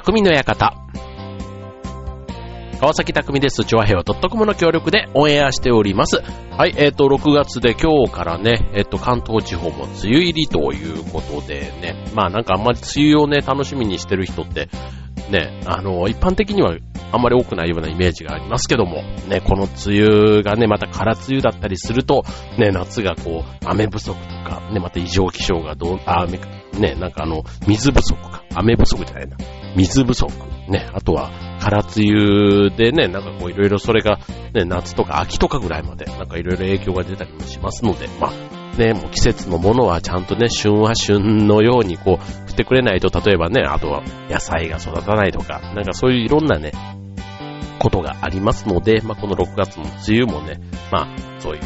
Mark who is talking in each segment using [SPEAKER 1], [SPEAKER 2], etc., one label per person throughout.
[SPEAKER 1] 匠の館。川崎匠です。チョアヘオ .com の協力でオンエアしております。はい、えっ、と、6月で今日からね、えっ、と、関東地方も梅雨入りということでね、まあなんかあんまり梅雨をね、楽しみにしてる人って、ね、あの、一般的にはあんまり多くないようなイメージがありますけども、ね、この梅雨がね、また空梅雨だったりすると、ね、夏がこう、雨不足とか、ね、また異常気象がどう、あ、雨、ね、なんかあの、水不足か、雨不足じゃないな、水不足、ね、あとは、空梅雨でね、なんかこういろいろそれが、ね、夏とか秋とかぐらいまで、なんかいろいろ影響が出たりもしますので、まあ、ね、もう季節のものはちゃんとね、旬は旬のようにこう、振ってくれないと、例えばね、あとは野菜が育たないとか、なんかそういういろんなね、ことがありますので、まあ、この6月の梅雨もね、まあ、そういう、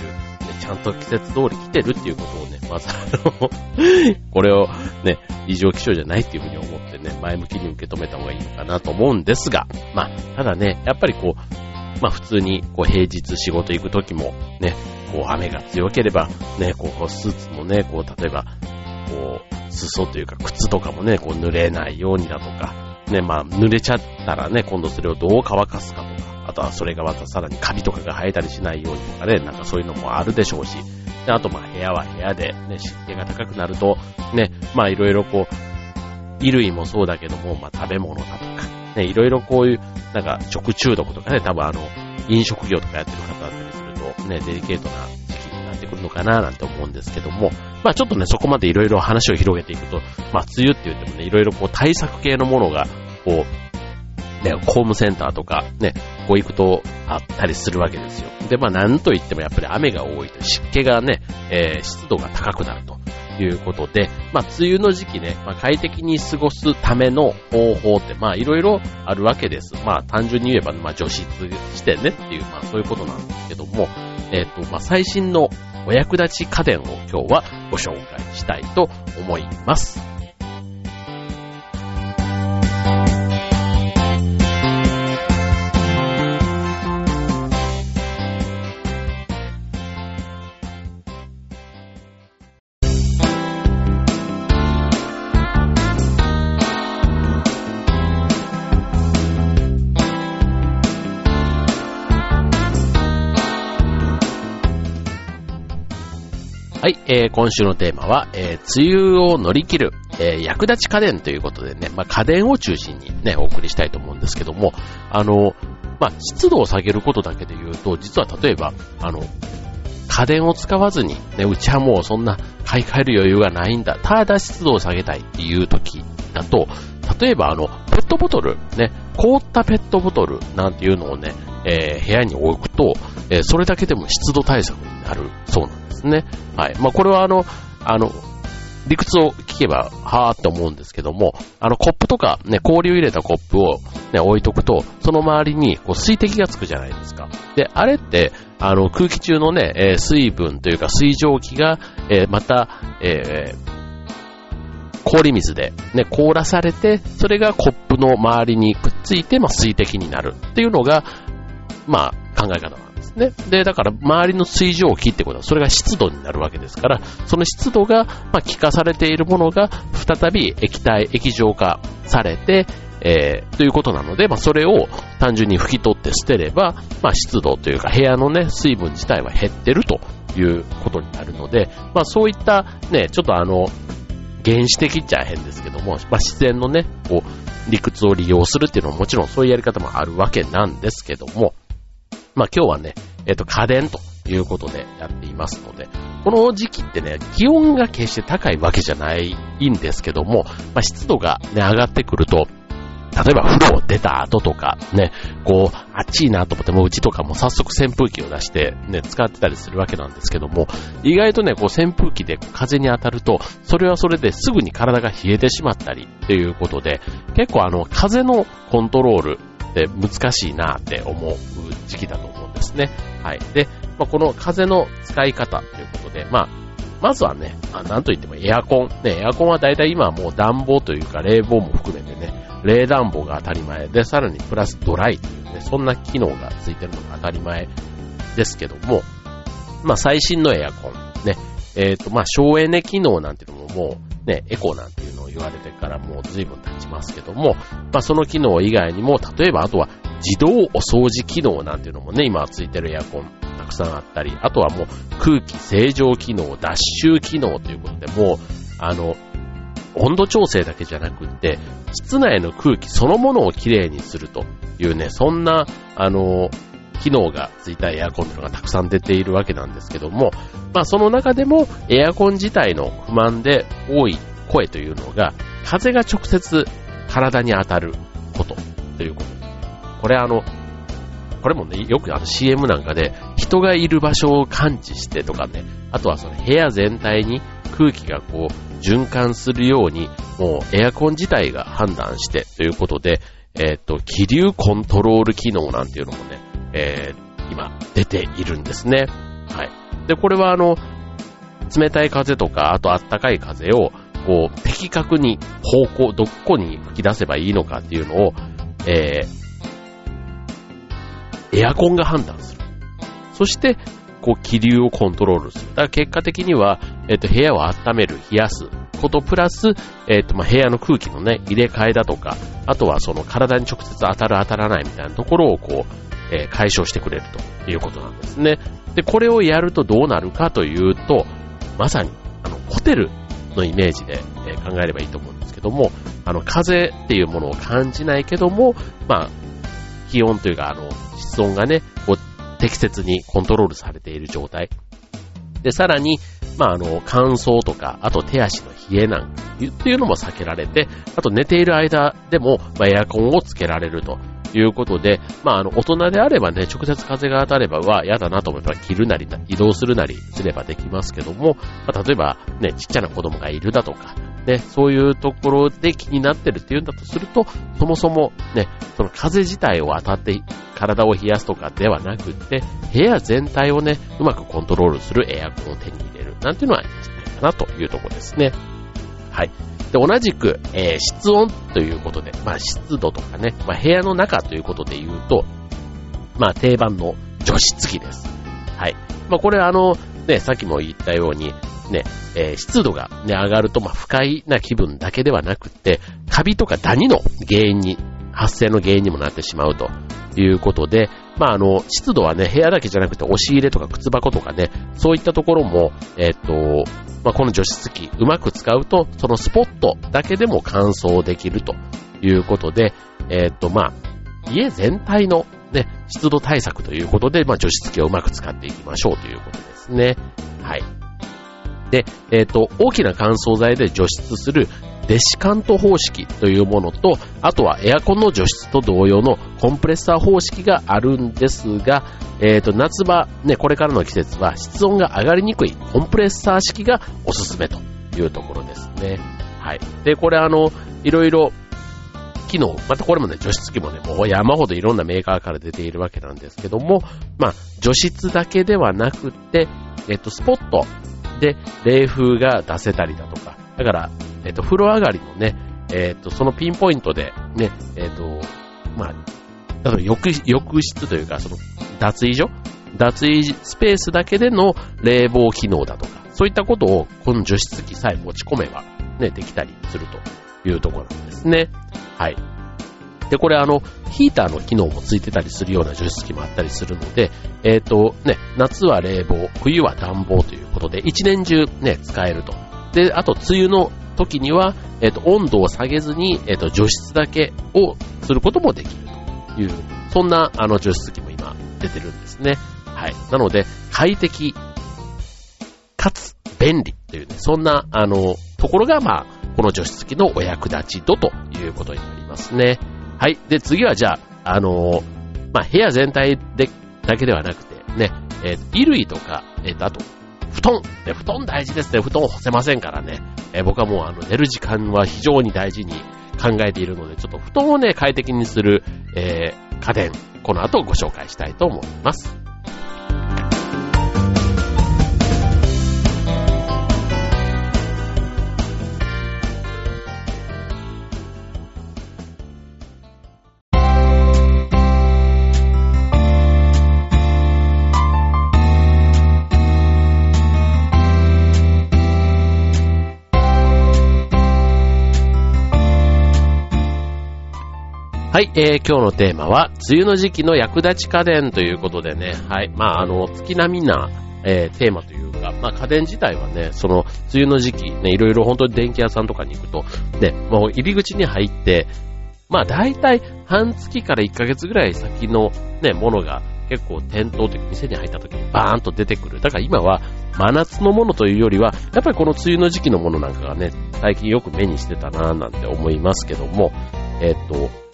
[SPEAKER 1] ちゃんと季節通り来てるっていうことをね、まずあの これをね、異常気象じゃないっていうふうに思ってね、前向きに受け止めた方がいいのかなと思うんですが、まあ、ただね、やっぱりこう、まあ普通にこう平日仕事行く時もね、こう雨が強ければね、こうスーツもね、こう例えば、こう、裾というか靴とかもね、こう濡れないようにだとか、ね、まあ濡れちゃったらね、今度それをどう乾かすかとか、あとはそれがまたさらにカビとかが生えたりしないようにとかね、なんかそういうのもあるでしょうし、であとまあ部屋は部屋でね、湿気が高くなると、ね、まあいろいろこう、衣類もそうだけども、まあ食べ物だとか、ね、いろいろこういう、なんか食中毒とかね、多分あの、飲食業とかやってる方だったりすると、ね、デリケートな時期になってくるのかななんて思うんですけども、まあちょっとね、そこまでいろいろ話を広げていくと、まあ梅雨って言ってもね、いろいろこう対策系のものが、こう、ね、ホームセンターとか、ね、こう行くとあったりするわけですよ。で、まあなんといってもやっぱり雨が多いと湿気がね、えー、湿度が高くなるということで、まあ梅雨の時期ね、まあ快適に過ごすための方法ってまあいろいろあるわけです。まあ単純に言えば、まあ除湿してねっていう、まあそういうことなんですけども、えっ、ー、と、まあ最新のお役立ち家電を今日はご紹介したいと思います。はい、えー、今週のテーマは、えー、梅雨を乗り切る、えー、役立ち家電ということでね、まあ、家電を中心にね、お送りしたいと思うんですけども、あの、まあ、湿度を下げることだけで言うと、実は例えば、あの、家電を使わずに、ね、うちはもうそんな買い替える余裕がないんだ。ただ湿度を下げたいっていう時だと、例えばあの、ペットボトル、ね、凍ったペットボトルなんていうのをね、えー、部屋に置くと、えー、それだけでも湿度対策になるそうなんですね。はい。まあ、これはあの、あの、理屈を聞けば、はーって思うんですけども、あの、コップとか、ね、氷を入れたコップを、ね、置いとくと、その周りに、こう、水滴がつくじゃないですか。で、あれって、あの、空気中のね、えー、水分というか水蒸気が、えー、また、えー、氷水でね、凍らされて、それがコップの周りにくっついて、まあ、水滴になるっていうのが、まあ、考え方なんですね。で、だから周りの水蒸気ってことは、それが湿度になるわけですから、その湿度が、まあ、気化されているものが、再び液体、液状化されて、えー、ということなので、まあ、それを単純に拭き取って捨てれば、まあ、湿度というか部屋のね、水分自体は減ってるということになるので、まあ、そういったね、ちょっとあの、原始的っちゃ変ですけども、まあ、自然のね、こう、理屈を利用するっていうのはもちろんそういうやり方もあるわけなんですけども、まあ今日はね、えっ、と家電ということでやっていますので、この時期ってね、気温が決して高いわけじゃないんですけども、まあ湿度がね、上がってくると、例えば風呂を出た後とか、ね、こう、暑いなと思ってもうちとかも早速扇風機を出してね、使ってたりするわけなんですけども、意外とね、こう扇風機で風に当たると、それはそれですぐに体が冷えてしまったりっていうことで、結構あの、風のコントロールって難しいなって思う時期だと思うんですね。はい。で、まあ、この風の使い方ということで、まあ、まずはね、あ、なんといってもエアコン。ね、エアコンは大体今はもう暖房というか冷房も含めてね、冷暖房が当たり前で、さらにプラスドライというね、そんな機能がついてるのが当たり前ですけども、まあ最新のエアコン、ね、えっ、ー、とまあ省エネ機能なんていうのももうね、エコなんていうのを言われてからもう随分経ちますけども、まあその機能以外にも、例えばあとは自動お掃除機能なんていうのもね、今ついてるエアコンたくさんあったり、あとはもう空気清浄機能、脱臭機能ということで、もう、あの、温度調整だけじゃなくって、室内の空気そのものをきれいにするというね、そんな、あの、機能がついたエアコンというのがたくさん出ているわけなんですけども、まあその中でもエアコン自体の不満で多い声というのが、風が直接体に当たることということ。これあの、これもね、よくあの CM なんかで人がいる場所を感知してとかね、あとはその部屋全体に空気がこう循環するように、もうエアコン自体が判断してということで、えっ、ー、と、気流コントロール機能なんていうのもね、えー、今出ているんですね。はい。で、これはあの、冷たい風とか、あとあったかい風を、こう、的確に方向、どこに吹き出せばいいのかっていうのを、えー、エアコンが判断する。そして、こう、気流をコントロールする。だから結果的には、えっ、と、部屋を温める、冷やすことプラス、えっ、と、ま、部屋の空気のね、入れ替えだとか、あとはその体に直接当たる当たらないみたいなところをこう、えー、解消してくれるということなんですね。で、これをやるとどうなるかというと、まさに、あの、ホテルのイメージで、えー、考えればいいと思うんですけども、あの、風っていうものを感じないけども、まあ、気温というか、あの、室温がね、こう、適切にコントロールされている状態。で、さらに、まあ、あの、乾燥とか、あと手足の冷えなんていうのも避けられて、あと寝ている間でも、まあ、エアコンをつけられるということで、まあ、あの、大人であればね、直接風が当たれば、は嫌だなと思えば着るなり、移動するなりすればできますけども、まあ、例えば、ね、ちっちゃな子供がいるだとか、ね、そういうところで気になってるっていうんだとすると、そもそもね、その風自体を当たって体を冷やすとかではなくって、部屋全体をね、うまくコントロールするエアコンを手に入れるなんていうのはいいんじゃないかなというところですね。はい。で、同じく、えー、室温ということで、まあ湿度とかね、まあ部屋の中ということで言うと、まあ定番の除湿機です。はい。まあこれあの、ね、さっきも言ったように、ね、えー、湿度がね、上がると、まあ不快な気分だけではなくて、カビとかダニの原因に、発生の原因にもなってしまうということで、まああの、湿度はね、部屋だけじゃなくて押し入れとか靴箱とかね、そういったところも、えっ、と、まあ、この除湿機うまく使うと、そのスポットだけでも乾燥できるということで、えっ、と、まあ、家全体の、湿度対策ということで、まあ、除湿機をうまく使っていきましょうということですね。はい。で、えっ、と、大きな乾燥剤で除湿するデシカント方式というものと、あとはエアコンの除湿と同様のコンプレッサー方式があるんですが、えっ、ー、と、夏場、ね、これからの季節は室温が上がりにくいコンプレッサー式がおすすめというところですね。はい。で、これあの、いろいろ、機能、またこれもね、除湿機もね、もう山ほどいろんなメーカーから出ているわけなんですけども、まあ、除湿だけではなくて、えっ、と、スポットで冷風が出せたりだとか、だから、えっ、と、風呂上がりのね、えっ、と、そのピンポイントで、ね、えっ、と、まあ、だから浴浴室というか、その脱衣所？脱衣スペースだけでの冷房機能だとか、そういったことをこの除湿機さえ持ち込めば、ね、できたりするというところなんですね。はい。で、これあの、ヒーターの機能もついてたりするような除湿機もあったりするので、えっ、ー、と、ね、夏は冷房、冬は暖房ということで、一年中ね、使えると。で、あと、梅雨の時には、えっ、ー、と、温度を下げずに、えっ、ー、と、除湿だけをすることもできるという、そんな、あの、除湿機も今出てるんですね。はい。なので、快適、かつ便利というね、そんな、あの、ところが、まあ、この除湿機のお役立ち度ということになりますね。はい。で、次はじゃあ、あのまあ、部屋全体で、だけではなくて、ね、えー、衣類とか、えー、あと、布団。ね、布団大事ですね。布団干せませんからね。え、僕はもうあの寝る時間は非常に大事に考えているので、ちょっと布団をね、快適にする、えー、家電、この後ご紹介したいと思います。はい、えー、今日のテーマは、梅雨の時期の役立ち家電ということでね、はい、まあ、あの、月並みな、えー、テーマというか、まあ、家電自体はね、その、梅雨の時期、ね、いろいろ本当に電気屋さんとかに行くと、ね、もう入り口に入って、まあ、大体、半月から1ヶ月ぐらい先のね、ものが結構店頭というか店に入った時にバーンと出てくる。だから今は真夏のものというよりは、やっぱりこの梅雨の時期のものなんかがね、最近よく目にしてたなぁなんて思いますけども、えっ、ー、と、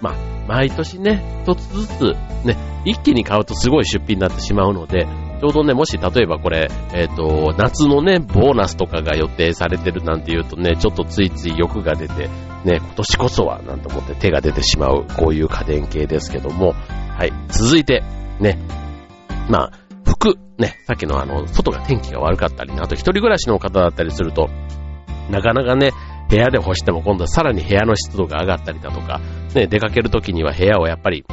[SPEAKER 1] まあ、毎年ね、一つずつね、一気に買うとすごい出費になってしまうので、ちょうどね、もし例えばこれ、えっ、ー、と、夏のね、ボーナスとかが予定されてるなんて言うとね、ちょっとついつい欲が出て、ね、今年こそはなんて思って手が出てしまう、こういう家電系ですけども、はい、続いて、ね、まあ、服、ね、さっきのあの、外が天気が悪かったり、あと一人暮らしの方だったりすると、なかなかね、部屋で干しても今度はさらに部屋の湿度が上がったりだとか、ね、出かけるときには部屋をやっぱり、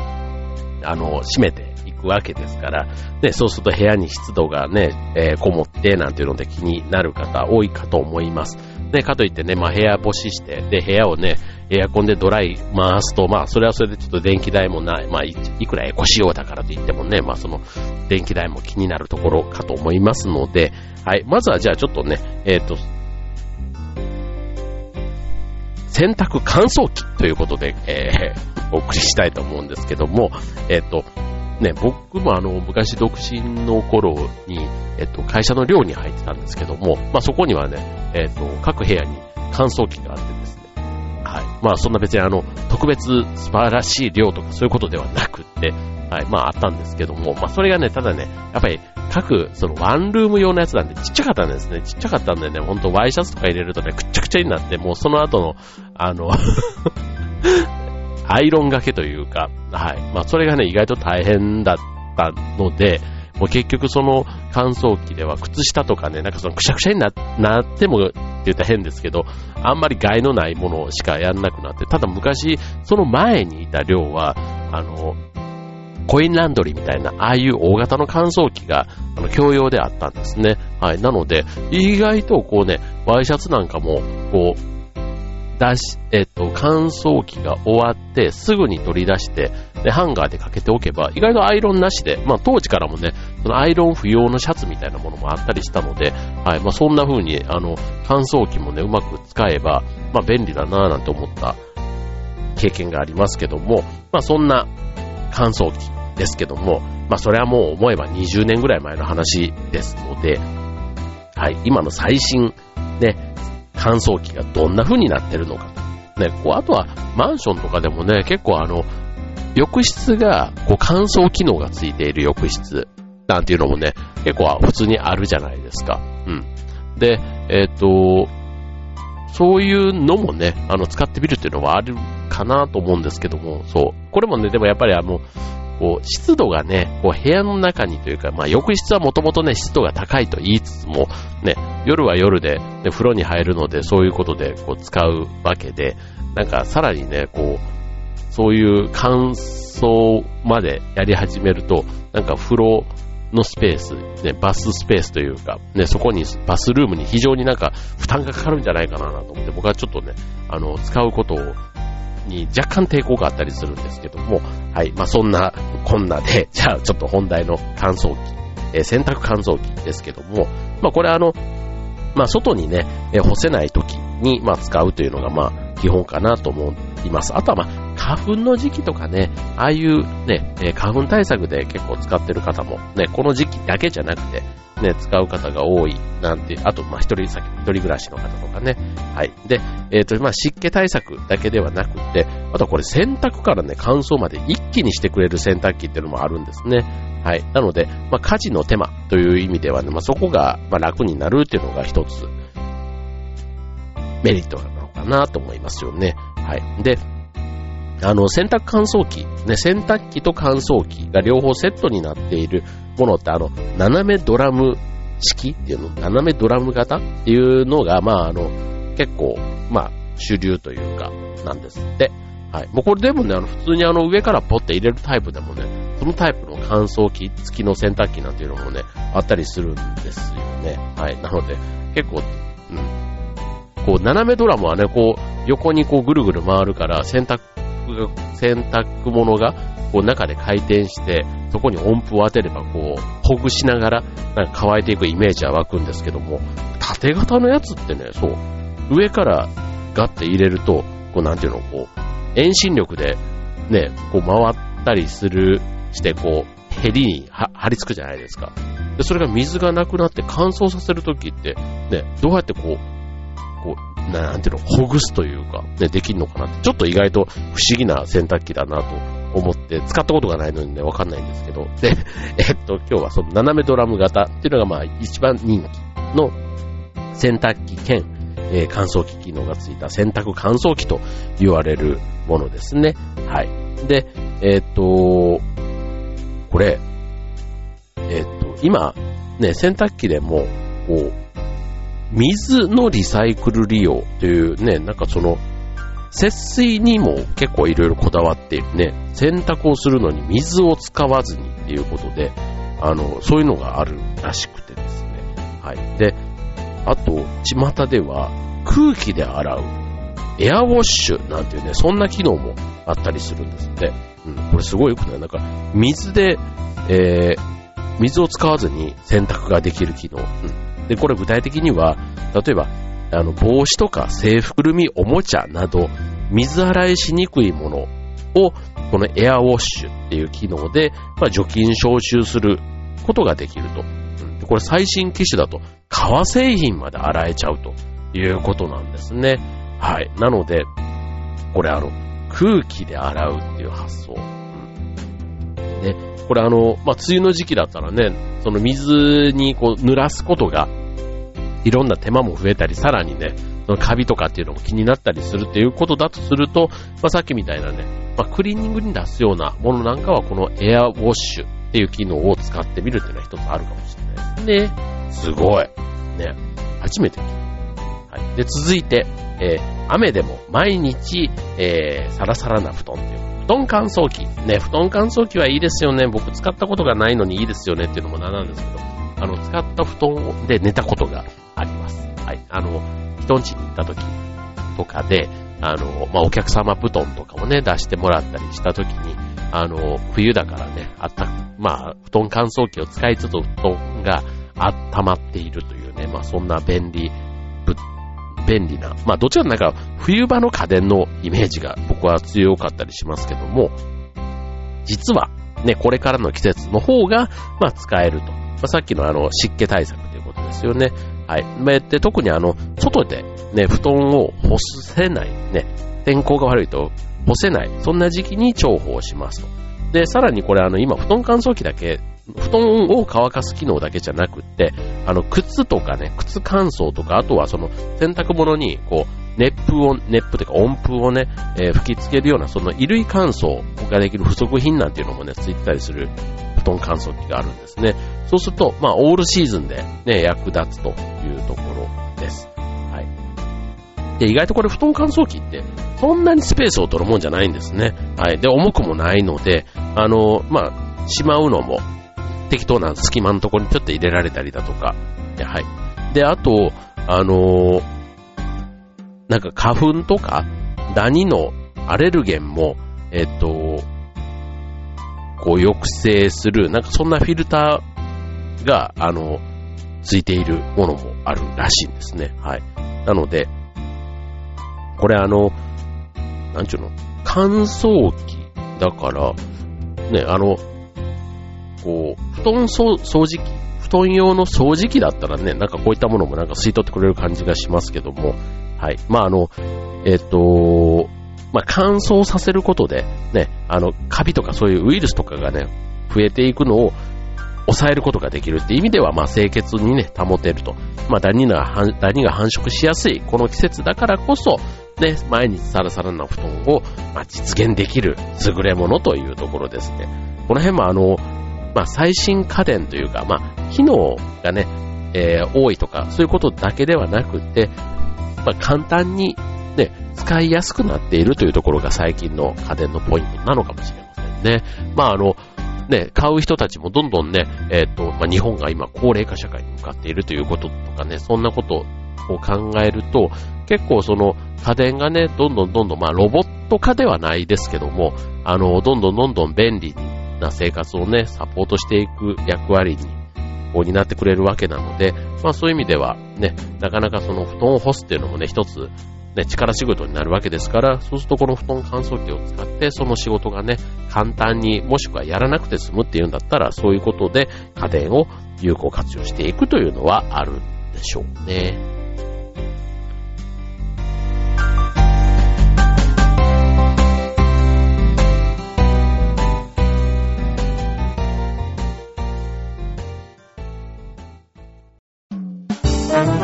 [SPEAKER 1] あの、閉めていくわけですから、ね、そうすると部屋に湿度がね、えー、こもってなんていうので気になる方多いかと思います。ね、かといってね、まあ部屋干しして、で、部屋をね、エアコンでドライ回すと、まあそれはそれでちょっと電気代もない、まあいくらエコ仕様だからといってもね、まあその電気代も気になるところかと思いますので、はい、まずはじゃあちょっとね、えっ、ー、と、洗濯乾燥機ということで、えー、お送りしたいと思うんですけども、えっ、ー、と、ね、僕もあの、昔独身の頃に、えっ、ー、と、会社の寮に入ってたんですけども、まあそこにはね、えっ、と、各部屋に乾燥機があってですね、はい。まあそんな別にあの、特別素晴らしい量とかそういうことではなくって、はい。まああったんですけども、まあそれがね、ただね、やっぱり各、そのワンルーム用のやつなんでちっちゃかったんですね。ちっちゃかったんでね、ほんとワイシャツとか入れるとね、くっちゃくちゃになって、もうその後の、あの アイロンがけというか、はい。まあそれがね、意外と大変だったので、もう結局その乾燥機では靴下とかね、なんかそのくしゃくしゃにななってもって言ったら変ですけど、あんまり害のないものしかやんなくなって、ただ昔、その前にいた量は、あの、コインランドリーみたいな、ああいう大型の乾燥機が、あの、共用であったんですね。はい。なので、意外とこうね、ワイシャツなんかも、こう、出し、えっと、乾燥機が終わって、すぐに取り出して、で、ハンガーでかけておけば、意外とアイロンなしで、まあ当時からもね、そのアイロン不要のシャツみたいなものもあったりしたので、はい、まあそんな風に、あの、乾燥機もね、うまく使えば、まあ便利だなぁなんて思った経験がありますけども、まあそんな乾燥機ですけども、まあそれはもう思えば20年ぐらい前の話ですので、はい、今の最新、ね、乾燥機がどんな風になってるのか。ね、こう、あとはマンションとかでもね、結構あの、浴室が、こう、乾燥機能がついている浴室なんていうのもね、結構普通にあるじゃないですか。うん。で、えっ、ー、と、そういうのもね、あの、使ってみるっていうのはあるかなと思うんですけども、そう。これもね、でもやっぱりあの、こう、湿度がね、こう部屋の中にというか、まあ浴室はもともとね、湿度が高いと言いつつも、ね、夜は夜で、ね、風呂に入るので、そういうことでこう使うわけで、なんかさらにね、こう、そういう乾燥までやり始めると、なんか風呂のスペース、ね、バススペースというか、ね、そこに、バスルームに非常になんか負担がかかるんじゃないかなと思って、僕はちょっとね、あの、使うことをに若干抵抗があったりするんですけども、はい。まあ、そんな、こんなで、じゃあちょっと本題の乾燥機、えー、洗濯乾燥機ですけども、まあ、これあの、まあ、外にね、えー、干せない時に、まあ、使うというのが、まあ、基本かなと思います。あとは、まあ、花粉の時期とかね、ああいうね、えー、花粉対策で結構使ってる方も、ね、この時期だけじゃなくて、ね、使う方が多いなんて、あと、まあ、一人先、一人暮らしの方とかね。はい。で、えっ、ー、と、まあ、湿気対策だけではなくて、あとこれ洗濯からね、乾燥まで一気にしてくれる洗濯機っていうのもあるんですね。はい。なので、まあ、家事の手間という意味ではね、まあ、そこが、ま、楽になるっていうのが一つ、メリットなのかなと思いますよね。はい。で、あの、洗濯乾燥機、ね、洗濯機と乾燥機が両方セットになっているものって、あの、斜めドラム式っていうの、斜めドラム型っていうのが、まあ、あの、結構、まあ、主流というか、なんですって。はい。もうこれでもね、あの、普通にあの、上からポッて入れるタイプでもね、そのタイプの乾燥機付きの洗濯機なんていうのもね、あったりするんですよね。はい。なので、結構、うん。こう、斜めドラムはね、こう、横にこう、ぐるぐる回るから、洗濯が、洗濯物が、こう中で回転して、そこに音符を当てれば、こう、ほぐしながら、なんか乾いていくイメージは湧くんですけども、縦型のやつってね、そう、上からガッて入れると、こうなんていうの、こう、遠心力で、ね、こう回ったりする、して、こう、ヘリに張り付くじゃないですか。で、それが水がなくなって乾燥させるときって、ね、どうやって、こう、なんていうの、ほぐすというか、ね、できるのかなって、ちょっと意外と不思議な洗濯機だなと思って、使ったことがないのにね、わかんないんですけど、で、えっと、今日はその斜めドラム型っていうのがまあ一番人気の洗濯機兼、えー、乾燥機機能がついた洗濯乾燥機と言われるものですね。はい。で、えっ、と、これ、えっ、と、今、ね、洗濯機でも、こう、水のリサイクル利用というね、なんかその、節水にも結構いろいろこだわっているね、洗濯をするのに水を使わずにっていうことで、あの、そういうのがあるらしくてですね。はい。で、あと、巷では空気で洗うエアウォッシュなんていうね、そんな機能もあったりするんですって。うん、これすごいよくない？なんか、水で、えー、水を使わずに洗濯ができる機能。うん、で、これ具体的には、例えば、あの、帽子とか制服るみおもちゃなど、水洗いしにくいものを、このエアウォッシュっていう機能で、まあ、除菌消臭することができると。うん、これ最新機種だと、革製品まで洗えちゃうということなんですね。はい。なので、これあの、空気で洗うっていう発想。うん、で、これあの、まあ、梅雨の時期だったらね、その水にこう濡らすことが、いろんな手間も増えたり、さらにね、そのカビとかっていうのも気になったりするっていうことだとすると、まあ、さっきみたいなね、まあ、クリーニングに出すようなものなんかはこのエアウォッシュっていう機能を使ってみるっていうのは一つあるかもしれないですね。すごい。ね。初めて聞いた。はい。で、続いて、えー、雨でも毎日、えー、サラサラな布団っていう。布団乾燥機。ね、布団乾燥機はいいですよね。僕使ったことがないのにいいですよねっていうのもなんなんですけど、あの、使った布団で寝たことがあります。はい。あの、人ん家に行った時とかで、あの、まあ、お客様布団とかもね、出してもらったりした時に、あの、冬だからね、あった、まあ、布団乾燥機を使いつつ布団が温まっているというね、まあ、そんな便利便利な、まあどちらかなんか冬場の家電のイメージが僕は強かったりしますけども、実はね、これからの季節の方が、まあ使えると。まあ、さっきのあの湿気対策ということですよね。はい。まあ、で特にあの、外でね、布団を干せない、ね、天候が悪いと干せない、そんな時期に重宝しますと。で、さらにこれあの、今布団乾燥機だけ布団を乾かす機能だけじゃなくって、あの、靴とかね、靴乾燥とか、あとはその、洗濯物に、こう、熱風を、熱風というか温風をね、えー、吹き付けるような、その衣類乾燥ができる付属品なんていうのもね、ついてたりする布団乾燥機があるんですね。そうすると、まあ、オールシーズンでね、役立つというところです。はい。で、意外とこれ布団乾燥機って、そんなにスペースを取るもんじゃないんですね。はい。で、重くもないので、あの、まあ、しまうのも、適当な隙間のところにちょっと入れられたりだとか、はい。で、あと、あのー、なんか花粉とか、ダニのアレルゲンも、えっと、こう抑制する、なんかそんなフィルターが、あの、ついているものもあるらしいんですね。はい。なので、これあの、なんちゅうの、乾燥機だから、ね、あの、こう、布団掃除機、布団用の掃除機だったらね、なんかこういったものもなんか吸い取ってくれる感じがしますけども、はい。まあ、あの、えっ、ー、と、まあ、乾燥させることで、ね、あの、カビとかそういうウイルスとかがね、増えていくのを抑えることができるって意味では、まあ、清潔にね、保てると。まあ、ダニが、ダニが繁殖しやすい、この季節だからこそ、ね、毎日サラサラな布団を、まあ、実現できる優れものというところですね。この辺もあの、まあ、最新家電というか、まあ、機能がね、えー、多いとか、そういうことだけではなくて、まあ、簡単にね、使いやすくなっているというところが最近の家電のポイントなのかもしれませんね。まあ、あの、ね、買う人たちもどんどんね、えっ、ー、と、まあ、日本が今高齢化社会に向かっているということとかね、そんなことを考えると、結構その家電がね、どんどんどんどん、まあ、ロボット化ではないですけども、あの、どんどんどんどん便利にな生活をね、サポートしていく役割に、こう担ってくれるわけなので、まあそういう意味ではね、なかなかその布団を干すっていうのもね、一つね、力仕事になるわけですから、そうするとこの布団乾燥機を使って、その仕事がね、簡単に、もしくはやらなくて済むっていうんだったら、そういうことで家電を有効活用していくというのはあるんでしょうね。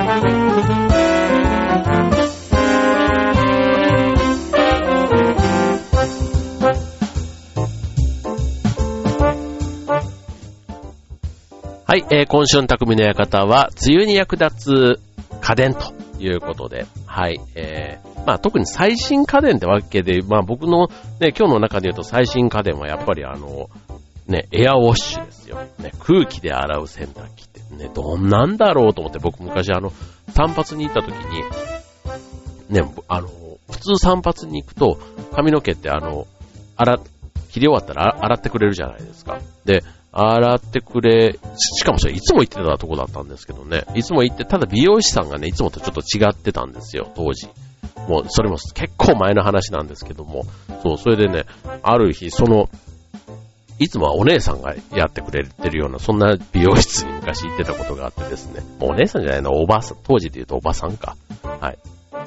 [SPEAKER 1] はい、えー、今週の匠の館は、梅雨に役立つ家電ということで、はい、えー、まあ特に最新家電ってわけで、まあ僕のね、今日の中で言うと最新家電はやっぱりあの、ね、エアウォッシュですよ。ね、空気で洗う洗濯機ね、どんなんだろうと思って僕昔あの、散髪に行った時に、ね、あの、普通散髪に行くと髪の毛ってあの、洗、切り終わったら洗ってくれるじゃないですか。で、洗ってくれ、しかもそれいつも行ってたとこだったんですけどね。いつも行って、ただ美容師さんがね、いつもとちょっと違ってたんですよ、当時。もう、それも結構前の話なんですけども。そう、それでね、ある日、その、いつもはお姉さんがやってくれてるような、そんな美容室に昔行ってたことがあってですね。お姉さんじゃないの、おばさん、当時で言うとおばさんか。はい。ちょっ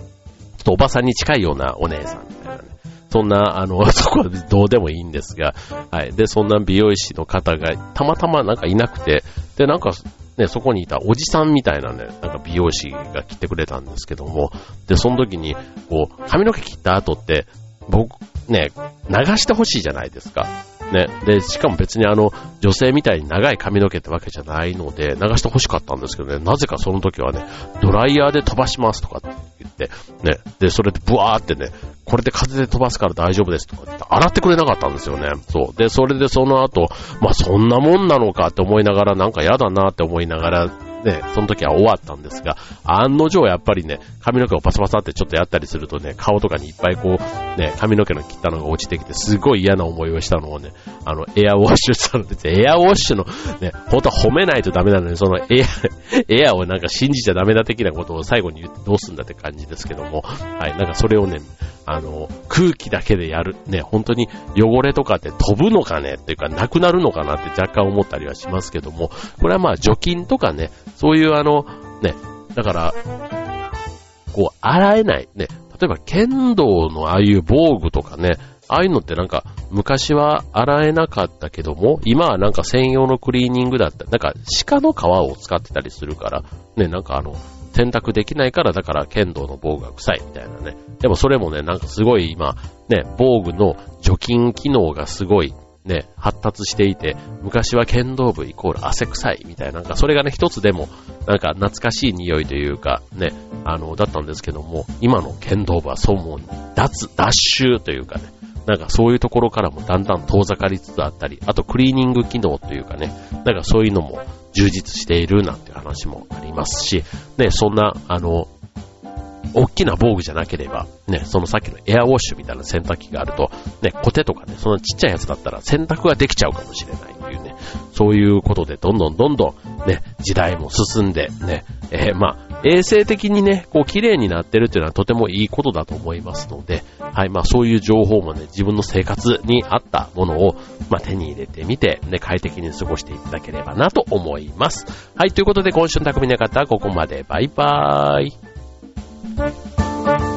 [SPEAKER 1] とおばさんに近いようなお姉さんみたいなね。そんな、あの、そこはどうでもいいんですが、はい。で、そんな美容師の方がたまたまなんかいなくて、で、なんか、ね、そこにいたおじさんみたいなね、なんか美容師が来てくれたんですけども、で、その時に、こう、髪の毛切った後って、僕、ね、流してほしいじゃないですか。ね。で、しかも別にあの、女性みたいに長い髪の毛ってわけじゃないので、流してほしかったんですけどね、なぜかその時はね、ドライヤーで飛ばしますとかって言って、ね。で、それでブワーってね、これで風で飛ばすから大丈夫ですとかって洗ってくれなかったんですよね。そう。で、それでその後、まあそんなもんなのかって思いながら、なんか嫌だなって思いながら、ね、その時は終わったんですが、案の定やっぱりね、髪の毛をパサパサってちょっとやったりするとね、顔とかにいっぱいこう、ね、髪の毛の切ったのが落ちてきて、すごい嫌な思いをしたのをね、あの、エアウォッシュしたので、エアウォッシュの、ね、本当は褒めないとダメなのに、そのエア、エアをなんか信じちゃダメだ的なことを最後に言ってどうすんだって感じですけども、はい、なんかそれをね、あの、空気だけでやる。ね、本当に汚れとかって飛ぶのかねっていうか、なくなるのかなって若干思ったりはしますけども、これはまあ除菌とかね、そういうあの、ね、だから、こう、洗えない。ね、例えば剣道のああいう防具とかね、ああいうのってなんか、昔は洗えなかったけども、今はなんか専用のクリーニングだったり、なんか鹿の皮を使ってたりするから、ね、なんかあの、洗濯できないから、だから剣道の防具が臭いみたいなね。でもそれもね、なんかすごい今、ね、防具の除菌機能がすごいね、発達していて、昔は剣道部イコール汗臭いみたいな、なんかそれがね、一つでも、なんか懐かしい匂いというか、ね、あの、だったんですけども、今の剣道部はそうもう、脱、脱臭というかね、なんかそういうところからもだんだん遠ざかりつつあったり、あとクリーニング機能というかね、なんかそういうのも充実しているなんて話もありますし、ね、そんな、あの、大きな防具じゃなければ、ね、そのさっきのエアウォッシュみたいな洗濯機があると、ね、コテとかね、そのちっちゃいやつだったら洗濯ができちゃうかもしれないっていうね、そういうことでどんどんどんどんね、時代も進んでね、えー、まあ、衛生的にね、こう綺麗になってるっていうのはとてもいいことだと思いますので、はい、まあそういう情報もね、自分の生活に合ったものを、まあ手に入れてみて、ね、快適に過ごしていただければなと思います。はい、ということで今週の匠の方はここまで。バイバーイ。thank you